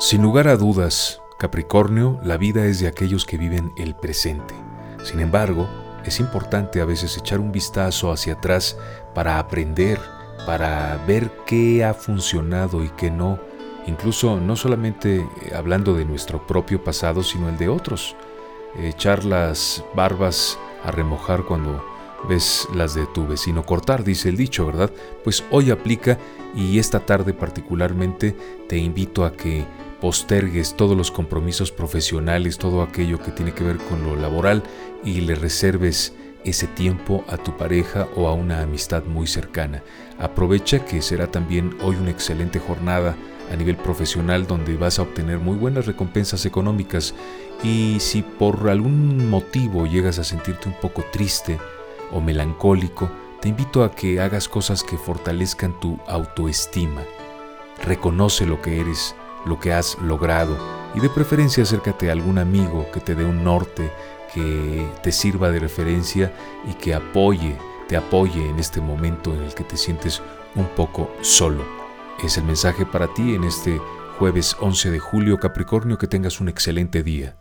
Sin lugar a dudas, Capricornio, la vida es de aquellos que viven el presente. Sin embargo, es importante a veces echar un vistazo hacia atrás para aprender, para ver qué ha funcionado y qué no, incluso no solamente hablando de nuestro propio pasado, sino el de otros. Echar las barbas a remojar cuando ves las de tu vecino cortar, dice el dicho, ¿verdad? Pues hoy aplica y esta tarde particularmente te invito a que postergues todos los compromisos profesionales, todo aquello que tiene que ver con lo laboral y le reserves ese tiempo a tu pareja o a una amistad muy cercana. Aprovecha que será también hoy una excelente jornada a nivel profesional donde vas a obtener muy buenas recompensas económicas y si por algún motivo llegas a sentirte un poco triste o melancólico, te invito a que hagas cosas que fortalezcan tu autoestima. Reconoce lo que eres, lo que has logrado y de preferencia acércate a algún amigo que te dé un norte, que te sirva de referencia y que apoye, te apoye en este momento en el que te sientes un poco solo. Es el mensaje para ti en este jueves 11 de julio Capricornio, que tengas un excelente día.